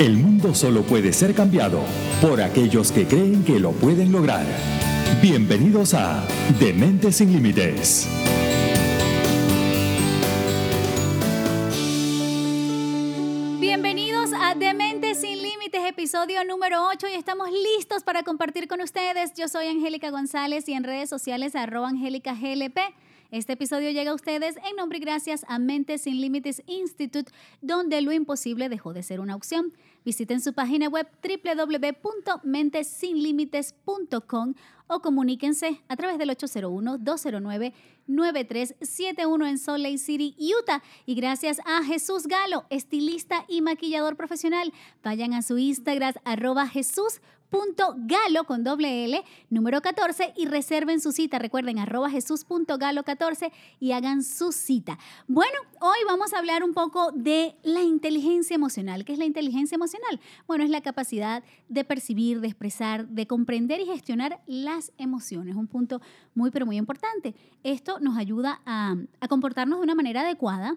El mundo solo puede ser cambiado por aquellos que creen que lo pueden lograr. Bienvenidos a Dementes sin Límites. Bienvenidos a Dementes sin Límites, episodio número 8 y estamos listos para compartir con ustedes. Yo soy Angélica González y en redes sociales arroba Angélica. Este episodio llega a ustedes en nombre y gracias a Mentes Sin Límites Institute, donde lo imposible dejó de ser una opción. Visiten su página web www.mentesinlimites.com o comuníquense a través del 801-209-9371 en Salt Lake City, Utah. Y gracias a Jesús Galo, estilista y maquillador profesional. Vayan a su Instagram, arroba Jesús galo con doble L, número 14 y reserven su cita. Recuerden arroba jesús.galo 14 y hagan su cita. Bueno, hoy vamos a hablar un poco de la inteligencia emocional. ¿Qué es la inteligencia emocional? Bueno, es la capacidad de percibir, de expresar, de comprender y gestionar las emociones. Un punto muy, pero muy importante. Esto nos ayuda a comportarnos de una manera adecuada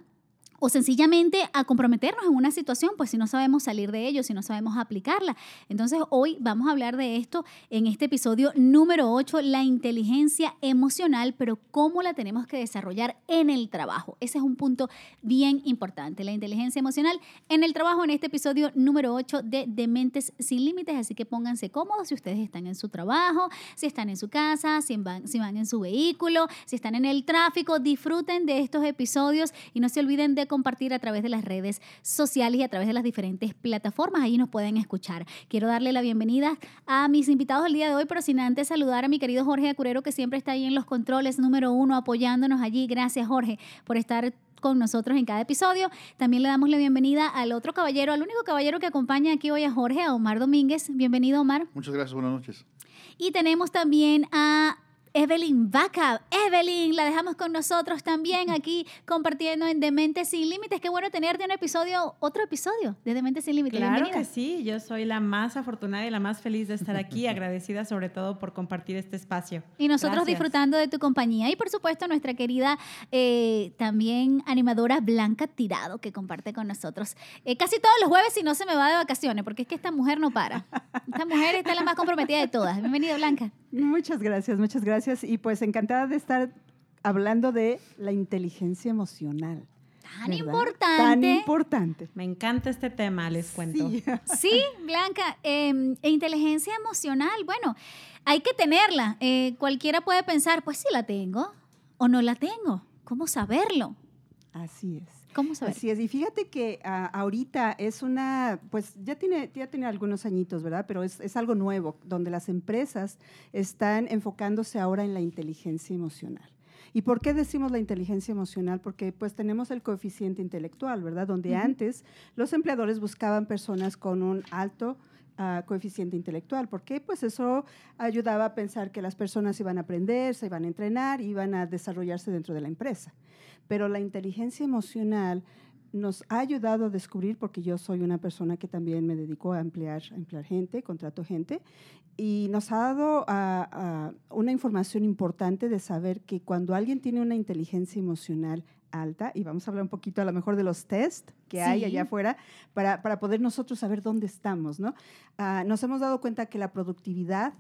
o sencillamente a comprometernos en una situación, pues si no sabemos salir de ello, si no sabemos aplicarla. Entonces hoy vamos a hablar de esto en este episodio número 8, la inteligencia emocional, pero cómo la tenemos que desarrollar en el trabajo. Ese es un punto bien importante, la inteligencia emocional en el trabajo en este episodio número 8 de Dementes sin Límites, así que pónganse cómodos si ustedes están en su trabajo, si están en su casa, si van, si van en su vehículo, si están en el tráfico, disfruten de estos episodios y no se olviden de compartir a través de las redes sociales y a través de las diferentes plataformas. Ahí nos pueden escuchar. Quiero darle la bienvenida a mis invitados del día de hoy, pero sin antes saludar a mi querido Jorge Acurero, que siempre está ahí en los controles, número uno, apoyándonos allí. Gracias, Jorge, por estar con nosotros en cada episodio. También le damos la bienvenida al otro caballero, al único caballero que acompaña aquí hoy a Jorge, a Omar Domínguez. Bienvenido, Omar. Muchas gracias, buenas noches. Y tenemos también a Evelyn Vaca. Evelyn, la dejamos con nosotros también aquí compartiendo en Dementes Sin Límites. Qué bueno tenerte en un episodio, otro episodio de Dementes Sin Límites. Claro que sí, yo soy la más afortunada y la más feliz de estar aquí, agradecida sobre todo por compartir este espacio. Y nosotros disfrutando de tu compañía y por supuesto nuestra querida eh, también animadora Blanca Tirado que comparte con nosotros eh, casi todos los jueves si no se me va de vacaciones, porque es que esta mujer no para. Esta mujer está la más comprometida de todas. Bienvenida Blanca. Muchas gracias, muchas gracias y pues encantada de estar hablando de la inteligencia emocional. Tan importante. Tan importante. Me encanta este tema, les cuento. Sí, Blanca, em, e inteligencia emocional, bueno, hay que tenerla. Eh, cualquiera puede pensar, pues sí la tengo o no la tengo. ¿Cómo saberlo? Así es. ¿Cómo saber? Así es, y fíjate que ah, ahorita es una, pues ya tiene, ya tiene algunos añitos, ¿verdad? Pero es, es, algo nuevo, donde las empresas están enfocándose ahora en la inteligencia emocional. ¿Y por qué decimos la inteligencia emocional? Porque pues tenemos el coeficiente intelectual, ¿verdad? Donde antes los empleadores buscaban personas con un alto uh, coeficiente intelectual. ¿Por qué? Pues eso ayudaba a pensar que las personas iban a aprender, se iban a entrenar, iban a desarrollarse dentro de la empresa pero la inteligencia emocional nos ha ayudado a descubrir, porque yo soy una persona que también me dedico a emplear, a emplear gente, contrato gente, y nos ha dado a, una información importante de saber que cuando alguien tiene una inteligencia emocional alta, y vamos a hablar un poquito a lo mejor de los test que hay allá afuera, para, para, poder nosotros saber dónde estamos, ¿no? Uh, nos hemos dado cuenta que la productividad,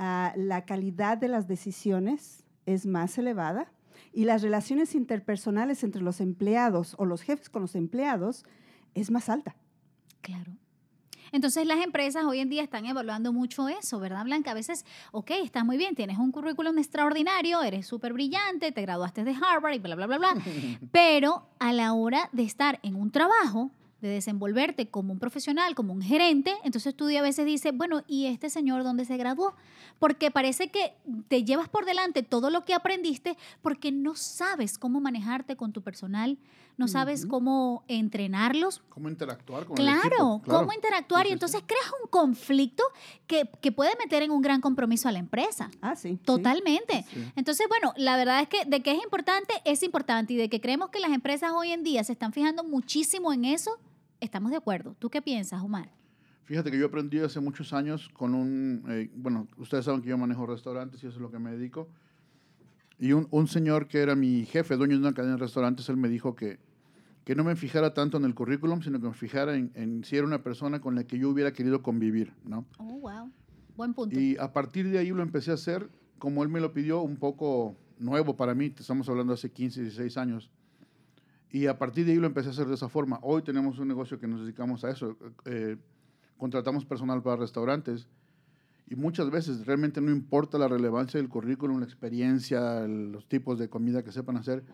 uh, la calidad de las decisiones es más elevada, y las relaciones interpersonales entre los empleados o los jefes con los empleados es más alta. Claro. Entonces las empresas hoy en día están evaluando mucho eso, ¿verdad, Blanca? A veces, ok, está muy bien, tienes un currículum extraordinario, eres súper brillante, te graduaste de Harvard y bla, bla, bla, bla, pero a la hora de estar en un trabajo, de desenvolverte como un profesional, como un gerente, entonces tú a veces dices, bueno, ¿y este señor dónde se graduó? Porque parece que te llevas por delante todo lo que aprendiste porque no sabes cómo manejarte con tu personal, no sabes cómo entrenarlos. Cómo interactuar con claro, el equipo. Claro, cómo interactuar. y entonces creas un conflicto que, que, puede meter en un gran compromiso a la empresa. Ah, sí. Totalmente. Entonces, bueno, la verdad es que de que es importante, es importante. Y de que creemos que las empresas hoy en día se están fijando muchísimo en eso, estamos de acuerdo. ¿Tú qué piensas, Omar? Fíjate que yo aprendí hace muchos años con un, eh, bueno, ustedes saben que yo manejo restaurantes y eso es lo que me dedico. Y un, un, señor que era mi jefe, dueño de una cadena de restaurantes, él me dijo que que no me fijara tanto en el currículum, sino que me fijara en, en si era una persona con la que yo hubiera querido convivir, ¿no? Oh, wow. Buen punto. Y a partir de ahí lo empecé a hacer, como él me lo pidió, un poco nuevo para mí, estamos hablando hace 15, 16 años. Y a partir de ahí lo empecé a hacer de esa forma. Hoy tenemos un negocio que nos dedicamos a eso. Eh, contratamos personal para restaurantes y muchas veces realmente no importa la relevancia del currículum, la experiencia, el- los tipos de comida que sepan hacer,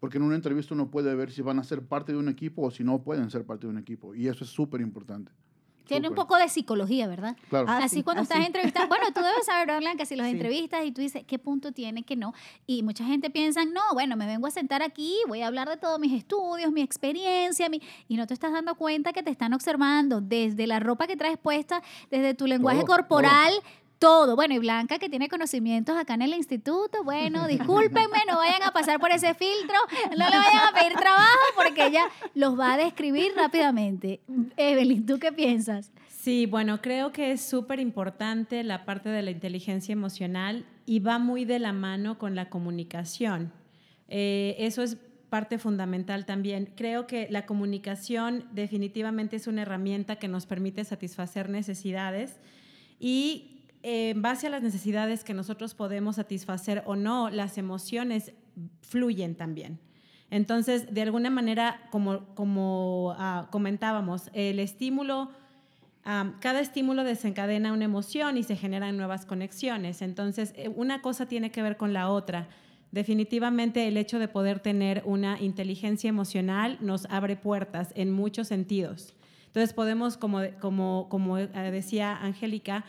porque en una entrevista uno puede ver si van a ser parte de un equipo o si no pueden ser parte de un equipo. Y eso es súper importante. Tiene un poco de psicología, ¿verdad? Claro. Ah, así sí, cuando ah, estás sí. entrevistando, bueno, tú debes saber, ¿verdad, Blanca, si los Sí. entrevistas y tú dices qué punto tiene, que no. Y mucha gente piensa, no, bueno, me vengo a sentar aquí, voy a hablar de todos mis estudios, mi experiencia, mi... y no te estás dando cuenta que te están observando desde la ropa que traes puesta, desde tu lenguaje Todo, corporal. Todo. Bueno, y Blanca, que tiene conocimientos acá en el instituto, bueno, discúlpenme, no vayan a pasar por ese filtro, no le vayan a pedir trabajo porque ella los va a describir rápidamente. Evelyn, ¿tú qué piensas? Sí, bueno, creo que es súper importante la parte de la inteligencia emocional y va muy de la mano con la comunicación. Eh, eso es parte fundamental también. Creo que la comunicación definitivamente es una herramienta que nos permite satisfacer necesidades y en base a las necesidades que nosotros podemos satisfacer o no, las emociones fluyen también. Entonces, de alguna manera, como, como ah, comentábamos, el estímulo, ah, cada estímulo desencadena una emoción y se generan nuevas conexiones. Entonces, eh, una cosa tiene que ver con la otra. Definitivamente el hecho de poder tener una inteligencia emocional nos abre puertas en muchos sentidos. Entonces podemos, como, como, eh, decía Angélica,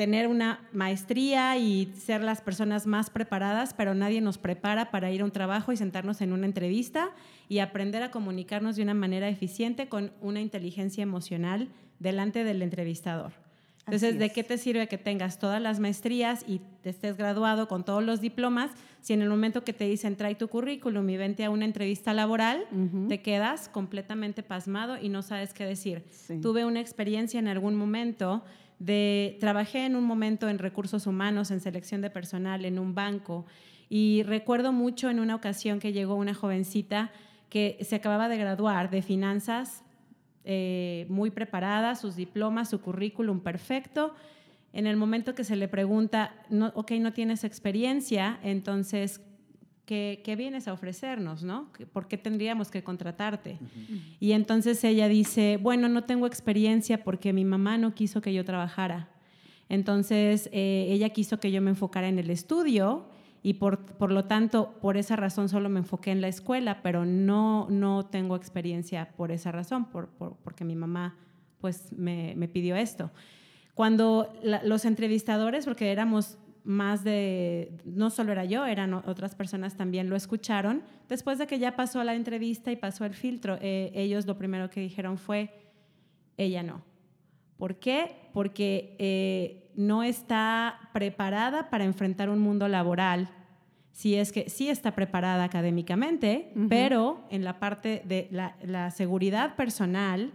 tener una maestría y ser las personas más preparadas, pero nadie nos prepara para ir a un trabajo y sentarnos en una entrevista y aprender a comunicarnos de una manera eficiente con una inteligencia emocional delante del entrevistador. Entonces, ¿de qué te sirve que tengas todas las maestrías y te estés graduado con todos los diplomas si en el momento que te dicen trae tu currículum y vente a una entrevista laboral, Ujú. te quedas completamente pasmado y no sabes qué decir? Sí. Tuve una experiencia en algún momento de, trabajé en un momento en recursos humanos, en selección de personal, en un banco, y recuerdo mucho en una ocasión que llegó una jovencita que se acababa de graduar de finanzas, eh, muy preparada, sus diplomas, su currículum perfecto. En el momento que se le pregunta, no, ok, no tienes experiencia, entonces, ¿qué, qué vienes a ofrecernos? ¿no? ¿Por qué tendríamos que contratarte? Y entonces ella dice, bueno, no tengo experiencia porque mi mamá no quiso que yo trabajara. Entonces eh, ella quiso que yo me enfocara en el estudio y por, por lo tanto, por esa razón solo me enfoqué en la escuela, pero no, no tengo experiencia por esa razón, por, por- porque mi mamá pues me, me pidió esto. Cuando la- los entrevistadores, porque éramos más de, no solo era yo, eran otras personas también lo escucharon, después de que ya pasó la entrevista y pasó el filtro, eh, ellos lo primero que dijeron fue, ella no. ¿Por qué? Porque eh, no está preparada para enfrentar un mundo laboral. Si es que sí está preparada académicamente, pero en la parte de la, la seguridad personal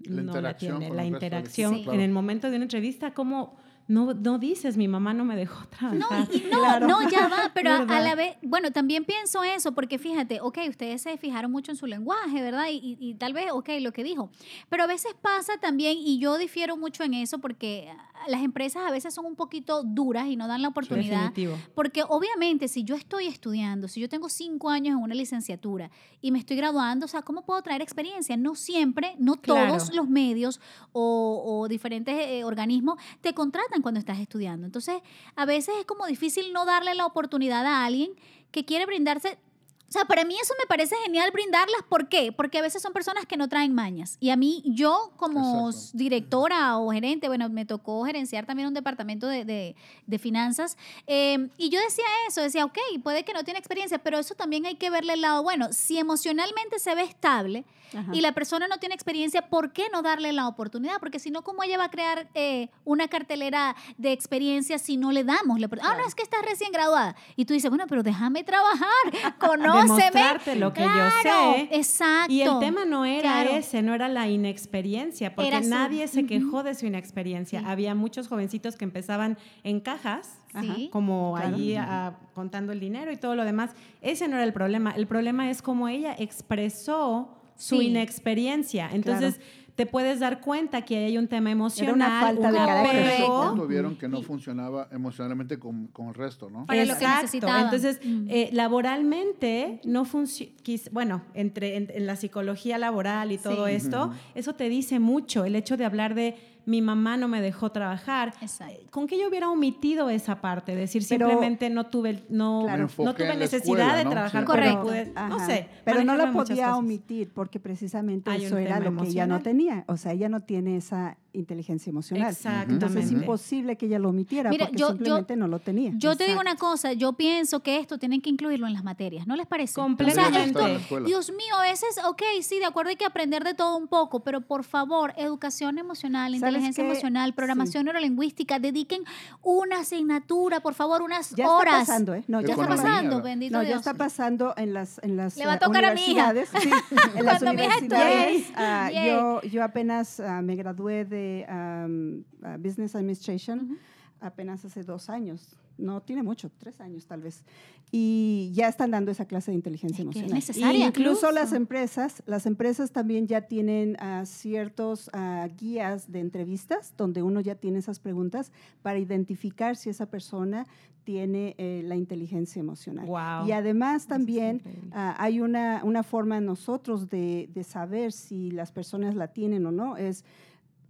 La no la interacción tiene. La resto del interacción en el momento de una entrevista, ¿cómo no, no dices mi mamá no me dejó No, trabajar? y no, Claro. no, ya va, pero a, la vez, bueno, también pienso eso, porque fíjate, ok, ustedes se fijaron mucho en su lenguaje, ¿verdad? Y, y- y tal vez, ok, lo que dijo, pero a veces pasa también, y yo difiero mucho en eso, porque las empresas a veces son un poquito duras y no dan la oportunidad. Definitivo. Porque obviamente si yo estoy estudiando, si yo tengo cinco años en una licenciatura y me estoy graduando, o sea, ¿cómo puedo traer experiencia? No siempre, no Claro. todos los medios o, o diferentes eh, organismos te contratan cuando estás estudiando. Entonces, a veces es como difícil no darle la oportunidad a alguien que quiere brindarse. O sea, para mí eso me parece genial brindarlas. ¿Por qué? Porque a veces son personas que no traen mañas. Y a mí, yo como Exacto. directora o gerente, bueno, me tocó gerenciar también un departamento de, de- de finanzas. eh, y yo decía eso, decía, ok, puede que no tiene experiencia, pero eso también hay que verle el lado bueno. Si emocionalmente se ve estable Ajá. y la persona no tiene experiencia, ¿por qué no darle la oportunidad? Porque si no, ¿cómo ella va a crear eh, una cartelera de experiencia si no le damos la oportunidad? Ah, no, es que estás recién graduada. Y tú dices, bueno, pero déjame trabajar, se demostrarte lo que Claro, yo sé. Exacto. Y el tema no era Claro. ese, no era la inexperiencia, porque Era su- nadie se quejó de su inexperiencia. Sí. Había muchos jovencitos que empezaban en cajas, Sí. como Claro. allí ah, contando el dinero y todo lo demás. Ese no era el problema. El problema es cómo ella expresó su Sí. inexperiencia. Entonces, te puedes dar cuenta que hay un tema emocional, falta un de apego. Vieron que no funcionaba emocionalmente con, con el resto, ¿no? Para lo que Exacto. Entonces, Mm. eh, laboralmente no funciona, bueno, entre en, en la psicología laboral y todo Sí. esto, eso te dice mucho. El hecho de hablar de mi mamá no me dejó trabajar. Exacto. ¿Con qué yo hubiera omitido esa parte? Decir Pero- simplemente no tuve, el- no, Claro. No tuve necesidad escuela, de ¿no? trabajar, Sí. pero pude- no sé. Pero no muchas podía omitir porque precisamente Hay eso era lo que ella no tenía. O sea, ella no tiene esa inteligencia emocional. Exactamente. Entonces es imposible que ella lo omitiera Mira, porque yo- yo- simplemente no lo tenía. Yo te digo una cosa, yo pienso que esto tienen que incluirlo en las materias, ¿no les parece? Completamente. O sea, esto. Dios mío, a veces, ok, sí, de acuerdo, hay que aprender de todo un poco, pero por favor, educación emocional, ¿Sabes inteligencia qué? emocional, programación neurolingüística, dediquen una asignatura, por favor, unas Ya horas. está pasando, ¿eh? No, Ya ya está pasando, bendito No, Dios. ya está pasando en las, en las Le va a tocar a mi hija. universidades. sí, en las Cuando mi hija universidades. estudie. ah, yo, yo apenas ah, me gradué de am, ah, Business Administration apenas hace dos años. No tiene mucho, tres años tal vez. Y ya están dando esa clase de inteligencia Es que es emocional. necesaria. Incluso Incluso. las empresas, las empresas también ya tienen ah, ciertos ah, guías de entrevistas donde uno ya tiene esas preguntas para identificar si esa persona tiene eh, la inteligencia emocional. Wow. Y además también ah, hay una, una forma nosotros de, de saber si las personas la tienen o no, es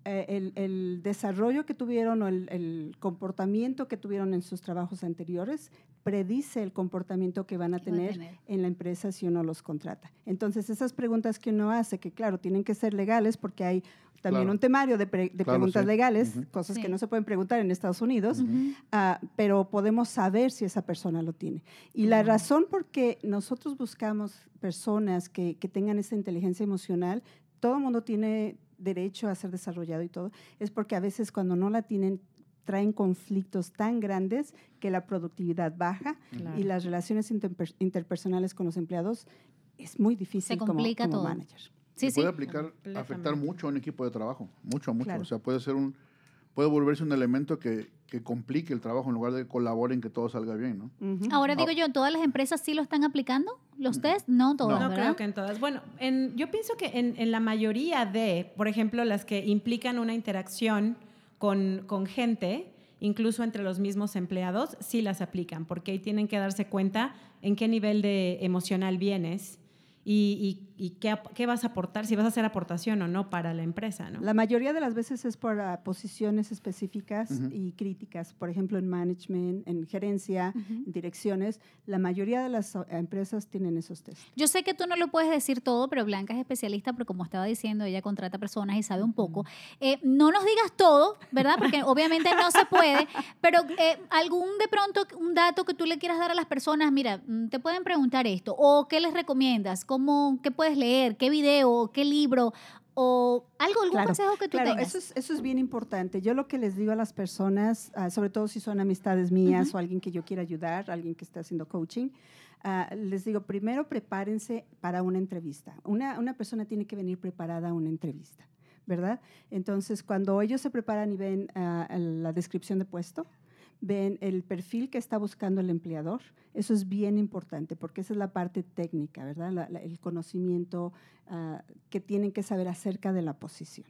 eh, el, el desarrollo que tuvieron o el, el comportamiento que tuvieron en sus trabajos anteriores predice el comportamiento que van a Que va a tener tener. en la empresa si uno los contrata. Entonces, esas preguntas que uno hace, que claro, tienen que ser legales porque hay también Claro. un temario de, pre- de Claro, preguntas sí. legales, Ujú. cosas Sí. que no se pueden preguntar en Estados Unidos, Ujú. Ah, pero podemos saber si esa persona lo tiene. Y la razón por qué nosotros buscamos personas que, que tengan esa inteligencia emocional, todo el mundo tiene derecho a ser desarrollado y todo, es porque a veces cuando no la tienen traen conflictos tan grandes que la productividad baja Claro. y las relaciones interper- interpersonales con los empleados es muy difícil como, complica como todo. manager. Sí, Se sí. puede aplicar, Completamente. afectar mucho a un equipo de trabajo, mucho, mucho. Claro. O sea, puede ser un, puede volverse un elemento que, que complique el trabajo en lugar de colaboren que todo salga bien, ¿no? Ujú. Ahora digo yo, ¿todas las empresas sí lo están aplicando? ¿Los test? No todas, No ¿verdad? creo que en todas. Bueno, en- yo pienso que en, en la mayoría de, por ejemplo, las que implican una interacción con, con gente, incluso entre los mismos empleados, sí las aplican, porque ahí tienen que darse cuenta en qué nivel de emocional vienes y, y- y qué, qué vas a aportar, si vas a hacer aportación o no para la empresa, ¿no? La mayoría de las veces es por ah, posiciones específicas Ujú. y críticas, por ejemplo, en management, en gerencia, en direcciones. La mayoría de las ah, empresas tienen esos test. Yo sé que tú no lo puedes decir todo, pero Blanca es especialista, pero como estaba diciendo, ella contrata personas y sabe un poco. Eh, no nos digas todo, ¿verdad? Porque obviamente no se puede, pero eh, algún de pronto, un dato que tú le quieras dar a las personas, mira, mm, te pueden preguntar esto, o qué les recomiendas, cómo, qué puedes leer, qué video, qué libro, o algo, algún Claro, consejo que tú Claro, tengas. eso es, eso es bien importante. Yo lo que les digo a las personas, ah, sobre todo si son amistades mías o alguien que yo quiera ayudar, alguien que está haciendo coaching, ah, les digo, primero prepárense para una entrevista. Una, una persona tiene que venir preparada a una entrevista, ¿verdad? Entonces, cuando ellos se preparan y ven ah, la descripción de puesto, ven el perfil que está buscando el empleador. Eso es bien importante porque esa es la parte técnica, ¿verdad? La- la- el conocimiento ah, que tienen que saber acerca de la posición.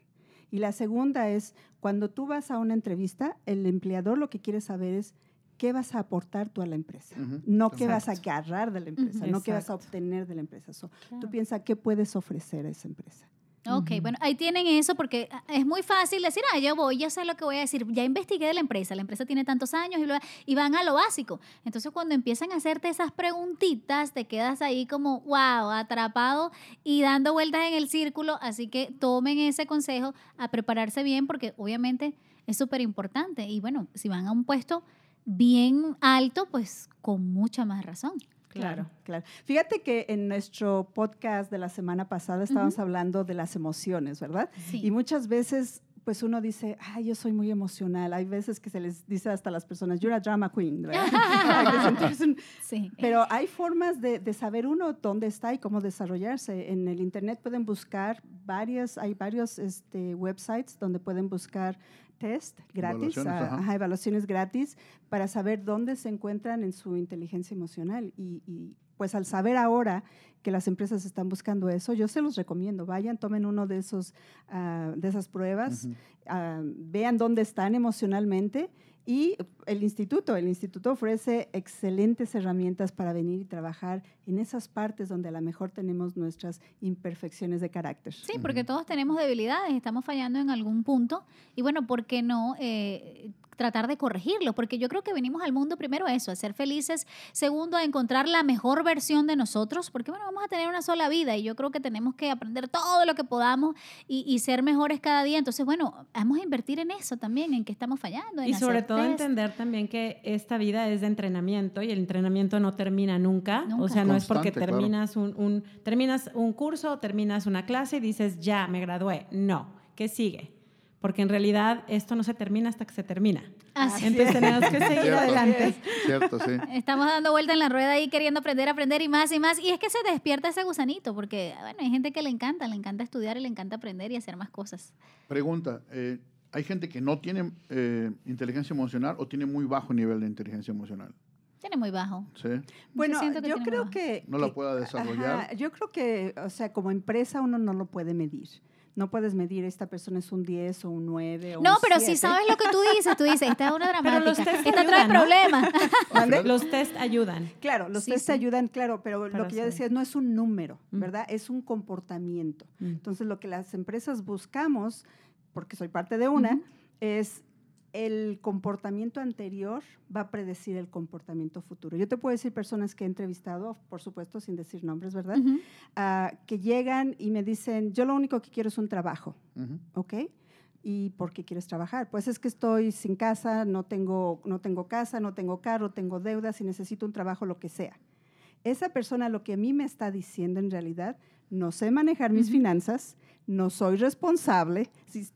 Y la segunda es, cuando tú vas a una entrevista, el empleador lo que quiere saber es qué vas a aportar tú a la empresa, Ujú. no qué vas a Exacto. agarrar de la empresa, Ujú. no qué vas a Exacto. obtener de la empresa. So, Claro. Tú piensas qué puedes ofrecer a esa empresa. Ok, bueno, ahí tienen eso porque ah, es muy fácil decir, ah, yo voy, ya sé lo que voy a decir, ya investigué de la empresa, la empresa tiene tantos años y, bla, y van a lo básico. Entonces, cuando empiezan a hacerte esas preguntitas, te quedas ahí como, wow, atrapado y dando vueltas en el círculo. Así que tomen ese consejo a prepararse bien porque obviamente es súper importante. Y bueno, si van a un puesto bien alto, pues con mucha más razón. Claro. Claro. Fíjate que en nuestro podcast de la semana pasada estábamos hablando de las emociones, ¿verdad? Sí. Y muchas veces pues uno dice, ay, yo soy muy emocional. Hay veces que se les dice hasta a las personas, you're a drama queen, ¿verdad? Sí. pero hay formas de, de saber uno dónde está y cómo desarrollarse. En el Internet pueden buscar varias, hay varios este, websites donde pueden buscar test gratis, Evaluaciones, ajá. evaluaciones gratis para saber dónde se encuentran en su inteligencia emocional. Y, y, pues al saber ahora que las empresas están buscando eso, yo se los recomiendo. Vayan, tomen uno de, esos, ah, de esas pruebas, ah, vean dónde están emocionalmente y el instituto, el instituto ofrece excelentes herramientas para venir y trabajar en esas partes donde a lo mejor tenemos nuestras imperfecciones de carácter. Sí, porque todos tenemos debilidades, estamos fallando en algún punto y bueno, ¿por qué no eh, tratar de corregirlo? Porque yo creo que venimos al mundo primero a eso, a ser felices, segundo a encontrar la mejor versión de nosotros, porque bueno, vamos a tener una sola vida y yo creo que tenemos que aprender todo lo que podamos y, y ser mejores cada día. Entonces, bueno, vamos a invertir en eso también, en que estamos fallando. En Y sobre todo test. entender también que esta vida es de entrenamiento y el entrenamiento no termina nunca. O sea, no es porque claro. terminas un, un- terminas un curso o terminas una clase y dices, ya, me gradué. No, ¿qué sigue? Porque en realidad esto no se termina hasta que se termina. Así Entonces tenemos que seguir Cierto. adelante. Cierto, sí. Estamos dando vuelta en la rueda ahí queriendo aprender, aprender y más y más. Y es que se despierta ese gusanito, porque bueno, hay gente que le encanta, le encanta estudiar y le encanta aprender y hacer más cosas. Pregunta, eh, ¿hay gente que no tiene eh, inteligencia emocional o tiene muy bajo nivel de inteligencia emocional? Tiene muy bajo. ¿Sí? Bueno, yo muy creo que... No la que- pueda desarrollar. ajá, yo creo que, o sea, como empresa uno no lo puede medir. No puedes medir esta persona es un 10 o un 9 o No, un pero si 7. sabes lo que tú dices, tú dices, esta es una Pero los dramática, test esta trae ayudan, ¿no? problemas. Los test ayudan. Claro, los Sí, test sí. ayudan, claro, pero lo que yo saber. decía no es un número, Mm. ¿verdad? Es un comportamiento. Mm. Entonces, lo que las empresas buscamos, porque soy parte de una, es el comportamiento anterior va a predecir el comportamiento futuro. Yo te puedo decir personas que he entrevistado, por supuesto, sin decir nombres, ¿verdad? Ah, que llegan y me dicen, yo lo único que quiero es un trabajo. ¿ok? ¿Y por qué quieres trabajar? Pues es que estoy sin casa, no tengo, no tengo casa, no tengo carro, tengo deudas y necesito un trabajo, lo que sea. Esa persona lo que a mí me está diciendo en realidad, no sé manejar mis finanzas, no soy responsable. Si-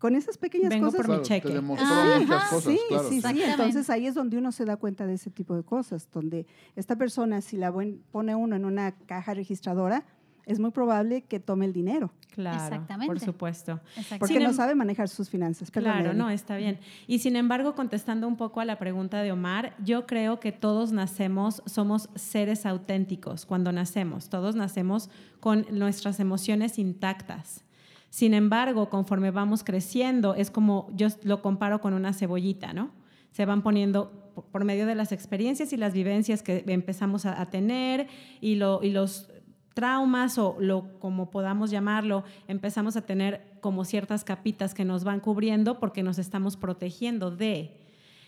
con esas pequeñas Vengo cosas... por mi cheque. te demostró Ajá. muchas cosas, sí, claro. sí, sí. Exactamente. Entonces ahí es donde uno se da cuenta de ese tipo de cosas, donde esta persona, si la pone uno en una caja registradora, es muy probable que tome el dinero, Claro, Exactamente. por supuesto. Exacto. porque Sin no em- sabe manejar sus finanzas. Perdón, Claro, no, está bien. Y sin embargo, contestando un poco a la pregunta de Omar, yo creo que todos nacemos, somos seres auténticos cuando nacemos. Todos nacemos con nuestras emociones intactas. Sin embargo, conforme vamos creciendo, es como yo lo comparo con una cebollita, ¿no? Se van poniendo por- medio de las experiencias y las vivencias que empezamos a, tener y, lo, y los traumas o lo como podamos llamarlo, empezamos a tener como ciertas capitas que nos van cubriendo porque nos estamos protegiendo de.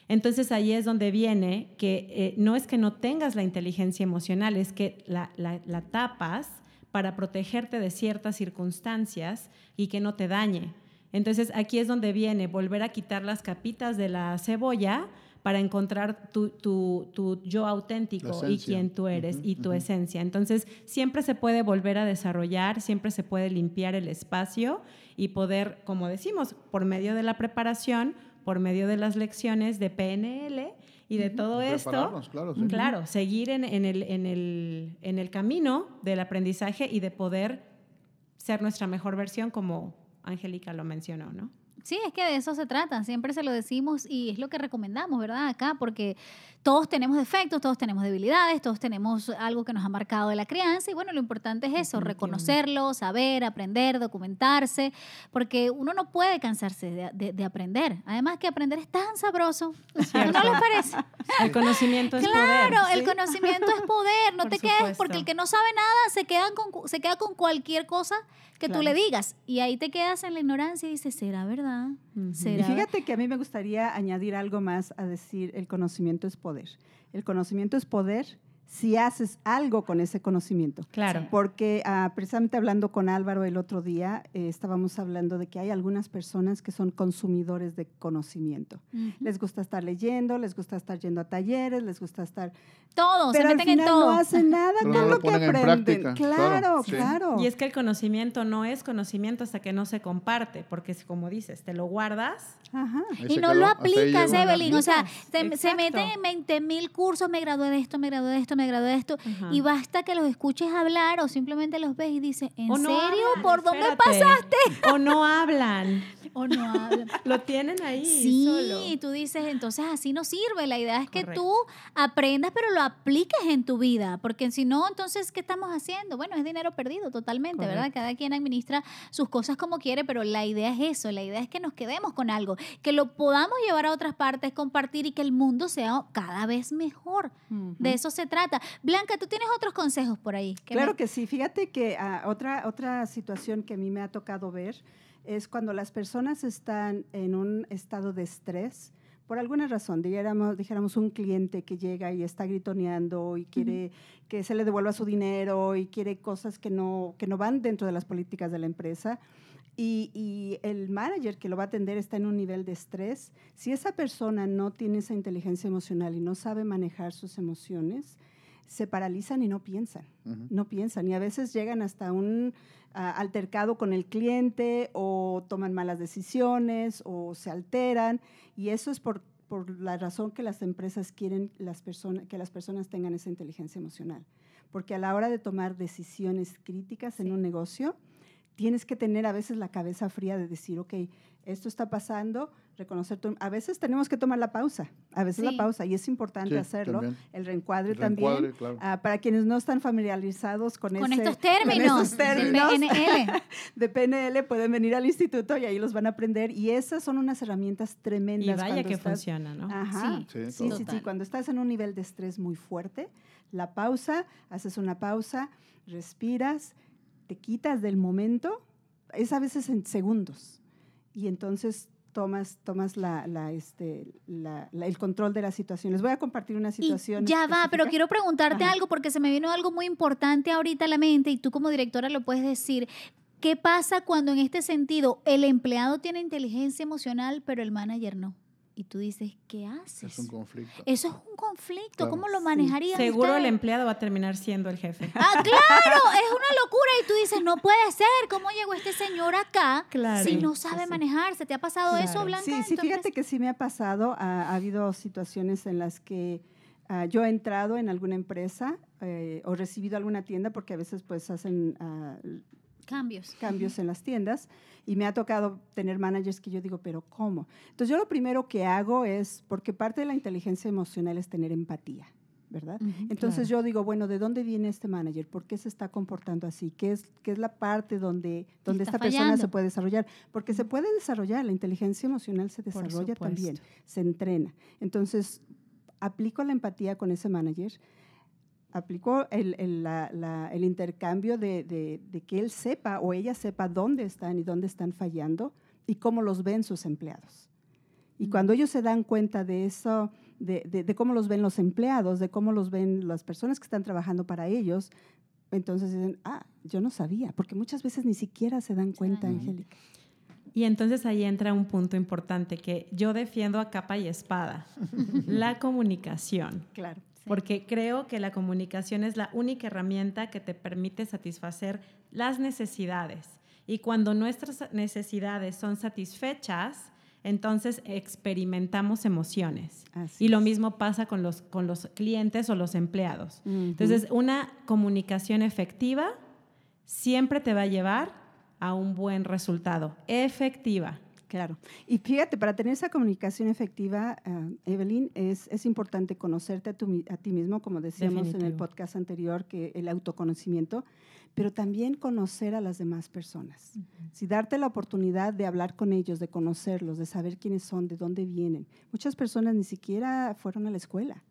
Entonces ahí es donde viene que eh, no es que no tengas la inteligencia emocional, es que la tapas para protegerte de ciertas circunstancias y que no te dañe. Entonces aquí es donde viene volver a quitar las capitas de la cebolla para encontrar tu, tu- tu yo auténtico y quién tú eres y tu esencia. Entonces siempre se puede volver a desarrollar, siempre se puede limpiar el espacio y poder, como decimos, por medio de la preparación, por medio de las lecciones de PNL y de todo esto, Prepararnos, claro, sí. claro, seguir en, en el, en, el, en el camino del aprendizaje y de poder ser nuestra mejor versión, como Angélica lo mencionó, ¿no? Sí, es que de eso se trata, siempre se lo decimos y es lo que recomendamos, ¿verdad? Acá, porque todos tenemos defectos, todos tenemos debilidades, todos tenemos algo que nos ha marcado de la crianza y bueno, lo importante es eso, reconocerlo, saber, aprender, documentarse, porque uno no puede cansarse de, de- de aprender. Además que aprender es tan sabroso, ¿no les parece? El conocimiento es Claro, poder. el conocimiento es poder, no Por te quedes, porque el que no sabe nada se queda con, se queda con cualquier cosa que tú le digas y ahí te quedas en la ignorancia y dices, ¿será verdad? ¿Será Y fíjate que a mí me gustaría añadir algo más a decir el conocimiento es poder. El conocimiento es poder si haces algo con ese conocimiento. Claro. Porque ah, precisamente hablando con Álvaro el otro día, eh, estábamos hablando de que hay algunas personas que son consumidores de conocimiento. Les gusta estar leyendo, les gusta estar yendo a talleres, les gusta estar... Todo, se pero al meten en final todo. no hacen nada Pero con no lo lo que aprenden. práctica, Claro, claro, sí. claro. Y es que el conocimiento no es conocimiento hasta que no se comparte, porque si, como dices, te lo guardas, Ajá. Y se no quedó, lo aplicas. Evelyn. O sea, se, se meten en 20 mil cursos, me gradué de esto, me gradué de esto, me gradué de esto. Ajá. Y basta que los escuches hablar o simplemente los ves y dices, ¿en no serio? hablan, ¿Por dónde pasaste? O no hablan. O no hablan. Lo tienen ahí Sí, solo. tú dices, entonces así no sirve. La idea es que Correcto. tú aprendas, pero lo apliques en tu vida, porque si no, entonces, ¿qué estamos haciendo? Bueno, es dinero perdido totalmente, ¿verdad? Cada quien administra sus cosas como quiere, pero la idea es eso, la idea es que nos quedemos con algo, que lo podamos llevar a otras partes, compartir y que el mundo sea cada vez mejor. De eso se trata. Blanca, tú tienes otros consejos por ahí. que Claro me- que sí. Fíjate que ah, otra, otra situación que a mí me ha tocado ver es cuando las personas están en un estado de estrés, por alguna razón, dijéramos, dijéramos un cliente que llega y está gritoneando y quiere que se le devuelva su dinero y quiere cosas que no, que no van dentro de las políticas de la empresa. Y, y el manager que lo va a atender está en un nivel de estrés. Si esa persona no tiene esa inteligencia emocional y no sabe manejar sus emociones, se paralizan y no piensan no piensan. Y a veces llegan hasta un ah, altercado con el cliente o toman malas decisiones o se alteran. Y eso es por, por la razón que las empresas quieren las personas, que las personas tengan esa inteligencia emocional. Porque a la hora de tomar decisiones críticas en un negocio, tienes que tener a veces la cabeza fría de decir, ok, esto está pasando, reconocer, tu- a veces tenemos que tomar la pausa, a veces Sí. la pausa y es importante Sí, hacerlo, también. el reencuadre, El también. reencuadre, claro. Ah, para quienes no están familiarizados con, con ese- estos con términos, esos términos de PNL. de PNL pueden venir al instituto y ahí los van a aprender y esas son unas herramientas Y tremendas. vaya cuando que estás- funciona, ¿no? Ajá. Sí, Sí, Sí, sí. Cuando estás en un nivel de estrés muy fuerte, la pausa, haces una pausa, respiras, te quitas del momento, es a veces en segundos. Y entonces tomas, tomas la, la, este, la- el control de la situación. Les voy a compartir una Y situación. ya va, pero quiero preguntarte Ajá. algo porque se me vino algo muy importante ahorita a la mente y tú como directora lo puedes decir. ¿Qué pasa cuando en este sentido el empleado tiene inteligencia emocional pero el manager no? Y tú dices, ¿qué haces? Es un conflicto. Eso es un conflicto. Claro. ¿Cómo lo Sí. manejarían Seguro el empleado va a terminar siendo el jefe. Ah, claro, es una locura. Y tú dices, no puede ser. ¿Cómo llegó este señor acá Claro. si no sabe sí. manejarse? ¿Te ha pasado eso, Claro. Blanca? Sí, sí, fíjate empresa? que sí me ha pasado. Ha, ha habido situaciones en las que ah, yo he entrado en alguna empresa eh, o recibido alguna tienda, porque a veces pues hacen ah, Cambios. cambios en las tiendas y me ha tocado tener managers que yo digo, pero ¿cómo? Entonces yo lo primero que hago es, porque parte de la inteligencia emocional es tener empatía. ¿verdad? Entonces claro. yo digo, bueno, ¿de dónde viene este manager? ¿Por qué se está comportando así? ¿Qué es, qué es la parte donde, donde esta persona se puede desarrollar? Porque se puede desarrollar, la inteligencia emocional se desarrolla también, se entrena. Entonces, aplico la empatía con ese manager, aplico el, el- la- la- el intercambio de, de- de que él sepa o ella sepa dónde están y dónde están fallando y cómo los ven sus empleados. Y cuando ellos se dan cuenta de eso, de, de- cómo los ven los empleados, de cómo los ven las personas que están trabajando para ellos, entonces dicen, ah, yo no sabía, porque muchas veces ni siquiera se dan cuenta, Angélica. Y entonces ahí entra un punto importante que yo defiendo a capa y espada, la comunicación. Claro. Porque creo que la comunicación es la única herramienta que te permite satisfacer las necesidades. Y cuando nuestras necesidades son satisfechas, entonces experimentamos emociones. Así Y lo es. mismo pasa con los, con los clientes o los empleados. Ujú. Entonces, una comunicación efectiva siempre te va a llevar a un buen resultado. Efectiva. Claro. Y fíjate, para tener esa comunicación efectiva, ah, Evelyn, es, es importante conocerte a, tu mi- a ti mismo, como decíamos en el podcast anterior, que el autoconocimiento, pero también conocer a las demás personas. Si darte la oportunidad de hablar con ellos, de conocerlos, de saber quiénes son, de dónde vienen. Muchas personas ni siquiera fueron a la escuela,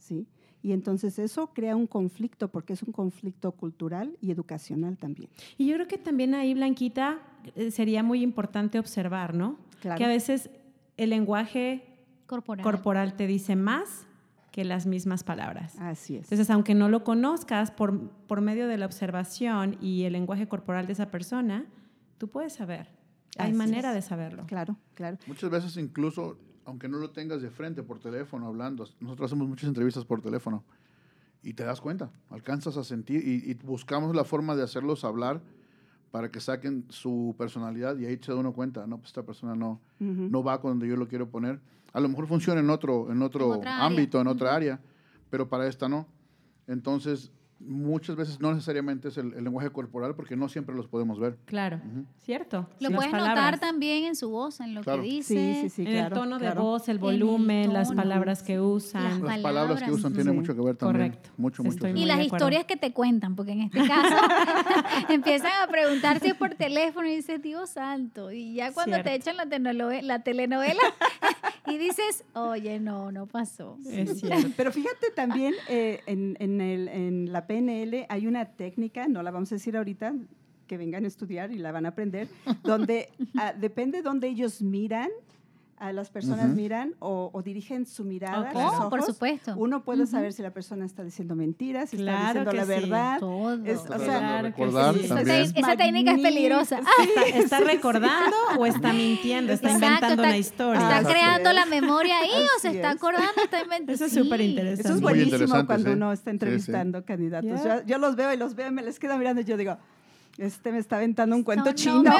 ¿sí? Y entonces eso crea un conflicto, porque es un conflicto cultural y educacional también. Y yo creo que también ahí, Blanquita, eh, sería muy importante observar, ¿no? Claro. Que a veces el lenguaje Corporal. corporal te dice más que las mismas palabras. Así es. Entonces, aunque no lo conozcas, por, por medio de la observación y el lenguaje corporal de esa persona, tú puedes saber. Hay Así manera es. de saberlo. Claro, claro. Muchas veces incluso, aunque no lo tengas de frente por teléfono hablando, nosotros hacemos muchas entrevistas por teléfono y te das cuenta, alcanzas a sentir y, y buscamos la forma de hacerlos hablar para que saquen su personalidad y ahí se da uno cuenta, no, pues esta persona no, Ujú. no va con donde yo lo quiero poner. A lo mejor funciona en otro, en otro En otra área. ámbito, en otra área, pero para esta no. Entonces, muchas veces no necesariamente es el, el lenguaje corporal porque no siempre los podemos ver. Claro, ¿cierto? Lo puedes notar también en su voz, en lo Claro. que dice. Sí, sí, sí, en claro. el tono de claro. voz, el el volumen, las palabras que usan. Las Las palabras que usan tienen mucho que ver también. Correcto. Mucho, mucho. Y las historias que te cuentan, porque en este caso empiezan a preguntarte por teléfono y dices, Dios santo. Y ya cuando te echan la, telenove- la telenovela y dices, oye, no, no pasó. Es cierto. Pero fíjate también, eh, en, en el- en la PNL hay una técnica, no la vamos a decir ahorita, que vengan a estudiar y la van a aprender, donde ah, depende donde ellos miran, a las personas miran o, o dirigen su mirada, los Oh, por supuesto. Uno puede saber si la persona está diciendo mentiras, si Claro está diciendo que la sí. verdad. Todo. Es- o Tratando sea, de Claro que recordar sí. esa, también. te- esa técnica es peligrosa. Ah. ¿Está, está recordando o está mintiendo? ¿Está Exacto, inventando está- una historia? Está Exacto. creando la memoria ahí o se está es. acordando, está inventando. Eso es Sí. súper interesante. Eso es buenísimo cuando sí. uno está Sí, sí. entrevistando candidatos. Yo, yo los veo y los veo y me les quedo mirando y yo digo, este me está aventando un cuento No, no chino.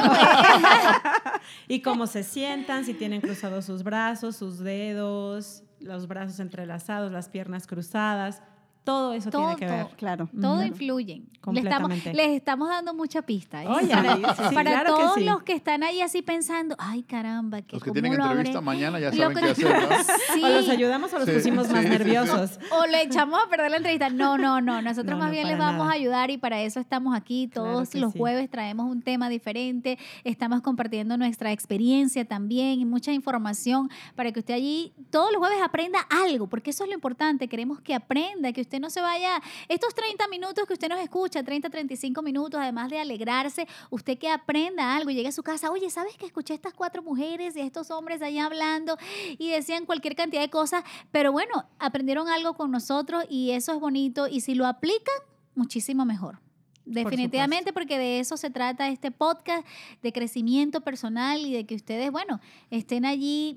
Y cómo se sientan, si tienen cruzados sus brazos, sus dedos, los brazos entrelazados, las piernas cruzadas. Todo eso tiene que Todo. ver. claro. Todo Ujú. influye. Le estamos, les estamos dando mucha pista. ¿eh? Oye, para sí, sí, para claro que todos sí. los que están ahí así pensando, ay caramba, que Los que cómo tienen lo entrevista habré-". mañana ya Lo saben que- qué hacer, ¿no? Sí. O los ayudamos o los Sí, pusimos más sí, sí, sí. nerviosos. O le echamos a perder la entrevista. No, no, no. Nosotros No, más no, bien les vamos nada. a ayudar y para eso estamos aquí. Claro Todos los sí. jueves traemos un tema diferente. Estamos compartiendo nuestra experiencia también y mucha información para que usted allí todos los jueves aprenda algo, porque eso es lo importante. Queremos que aprenda, que usted no se vaya. Estos 30 minutos que usted nos escucha, 30, 35 minutos, además de alegrarse, usted que aprenda algo, llegue a su casa. Oye, ¿sabes que escuché a estas cuatro mujeres y a estos hombres allá hablando y decían cualquier cantidad de cosas? Pero bueno, aprendieron algo con nosotros y eso es bonito. Y si lo aplican, muchísimo mejor. Definitivamente, porque de eso se trata este podcast, de crecimiento personal y de que ustedes, bueno, estén allí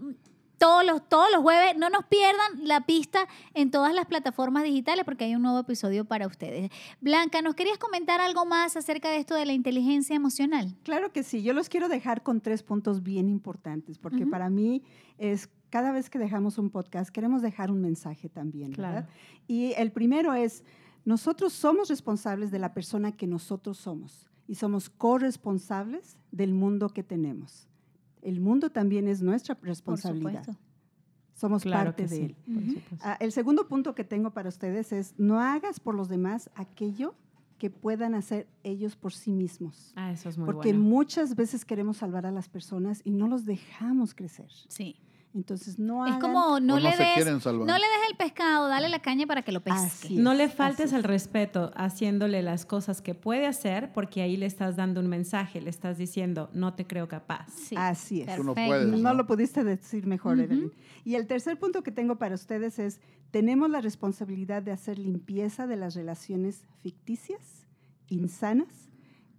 todos los, todos los jueves. No nos pierdan la pista en todas las plataformas digitales porque hay un nuevo episodio para ustedes. Blanca, ¿nos querías comentar algo más acerca de esto de la inteligencia emocional? Claro que sí. Yo los quiero dejar con tres puntos bien importantes, porque Ujú. para mí es cada vez que dejamos un podcast, queremos dejar un mensaje también, ¿verdad? Claro. Y el primero es, nosotros somos responsables de la persona que nosotros somos y somos corresponsables del mundo que tenemos. El mundo también es nuestra Por responsabilidad. supuesto. Somos Claro parte que de sí, él. por. Ah, el segundo punto que tengo para ustedes es, no hagas por los demás aquello que puedan hacer ellos por sí mismos. Ah, eso es muy Porque bueno. muchas veces queremos salvar a las personas y no los dejamos crecer. Sí. Entonces, no Es como no, O le no des, no le des el pescado, dale la caña para que lo pesque. No le faltes es. al respeto haciéndole las cosas que puede hacer porque ahí le estás dando un mensaje, le estás diciendo, no te creo capaz. Sí. Así es. Tú no Perfecto. puedes. No ¿no? lo pudiste decir mejor. Evelyn. Y el tercer punto que tengo para ustedes es, tenemos la responsabilidad de hacer limpieza de las relaciones ficticias, insanas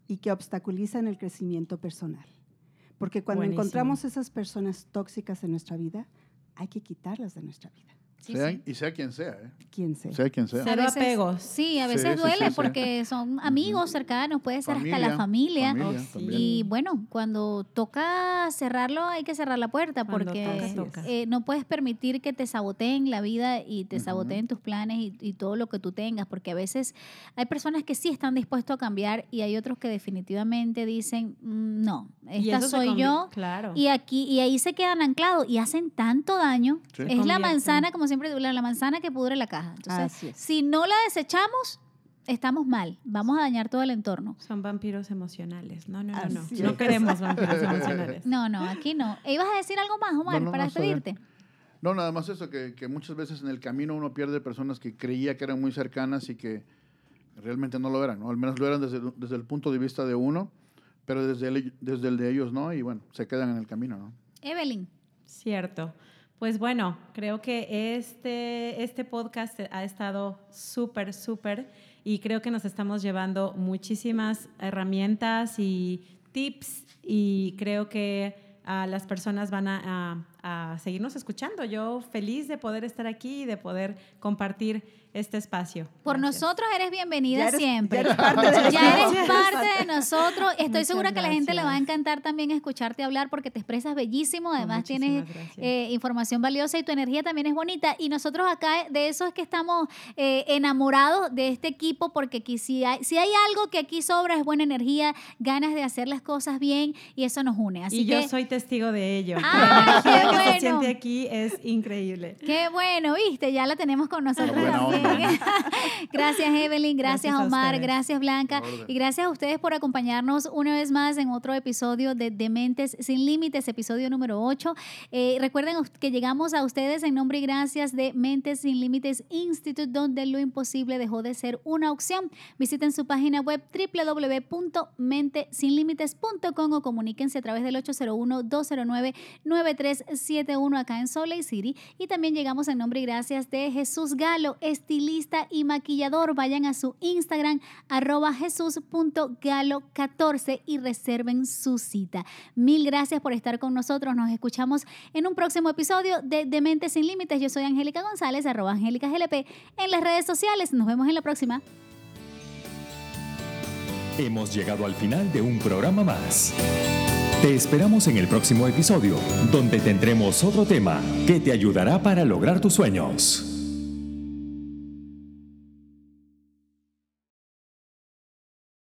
y que obstaculizan el crecimiento personal. Porque cuando Buenísimo. encontramos esas personas tóxicas en nuestra vida, hay que quitarlas de nuestra vida, Sí, Sea- sí. Y sea quien sea, ¿eh? quien sea. Sea quien sea. A Cero veces- apegos. Sí, a veces sí, duele sí, sí. porque son amigos cercanos, puede ser hasta la Familia, Oh. Y bueno, cuando toca cerrarlo, hay que cerrar la puerta Cuando porque toca, eh, no puedes permitir que te saboteen la vida y te saboteen tus planes y, y todo lo que tú tengas, porque a veces hay personas que sí están dispuestos a cambiar y hay otros que definitivamente dicen, "Mm, no, esta soy yo. Claro. Y aquí y ahí se quedan anclados y hacen tanto daño. Sí. Es la manzana, como siempre la, manzana que pudre la caja. Entonces, si no la desechamos, estamos mal. Vamos a dañar todo el entorno. Son vampiros emocionales. No, no, no, no. Así No queremos vampiros emocionales. No, no, aquí no. ¿E ¿Ibas a decir algo más, Omar, No, no, para despedirte? No, nada más eso, que, que muchas veces en el camino uno pierde personas que creía que eran muy cercanas y que realmente no lo eran, ¿no? Al menos lo eran desde, desde el punto de vista de uno, pero desde el, desde el de ellos no, y bueno, se quedan en el camino, ¿no? Evelyn. Cierto. Pues bueno, creo que este, este podcast ha estado súper, súper y creo que nos estamos llevando muchísimas herramientas y tips y creo que a las personas van a, a seguirnos escuchando. Yo feliz de poder estar aquí y de poder compartir este espacio. Por Gracias. nosotros eres bienvenida Ya eres- siempre. ya eres parte de la Ya eres familia. parte de nosotros. Estoy Muchas segura que a la gente le va a encantar también escucharte hablar porque te expresas bellísimo. Además tienes muchísimas eh, información valiosa y tu energía también es bonita. Y nosotros acá de eso es que estamos eh, enamorados de este equipo porque aquí si hay, si hay algo que aquí sobra es buena energía, ganas de hacer las cosas bien y eso nos une. Así y yo que soy testigo de ello. Ah, la energía qué que bueno. se siente aquí es increíble. Qué bueno, viste, ya la tenemos con nosotros onda. también. gracias Evelyn, gracias, Omar, gracias Blanca orden. y gracias a ustedes por acompañarnos una vez más en otro episodio de Dementes sin Límites, episodio número 8. Eh, recuerden que llegamos a ustedes en nombre y gracias de Mentes sin Límites Institute, donde lo imposible dejó de ser una opción. Visiten su página web www.mentesinlimites.com o comuníquense a través del 801-209-9371 acá en Salt Lake City. Y también llegamos en nombre y gracias de Jesús Galo, estilista y maquillador. Vayan a su Instagram, arroba jesús.galo14 y reserven su cita. Mil gracias por estar con nosotros. Nos escuchamos en un próximo episodio de Dementes sin Límites. Yo soy Angélica González, arroba Angélica GLP en las redes sociales. Nos vemos en la próxima. Hemos llegado al final de un programa más. Te esperamos en el próximo episodio, donde tendremos otro tema que te ayudará para lograr tus sueños.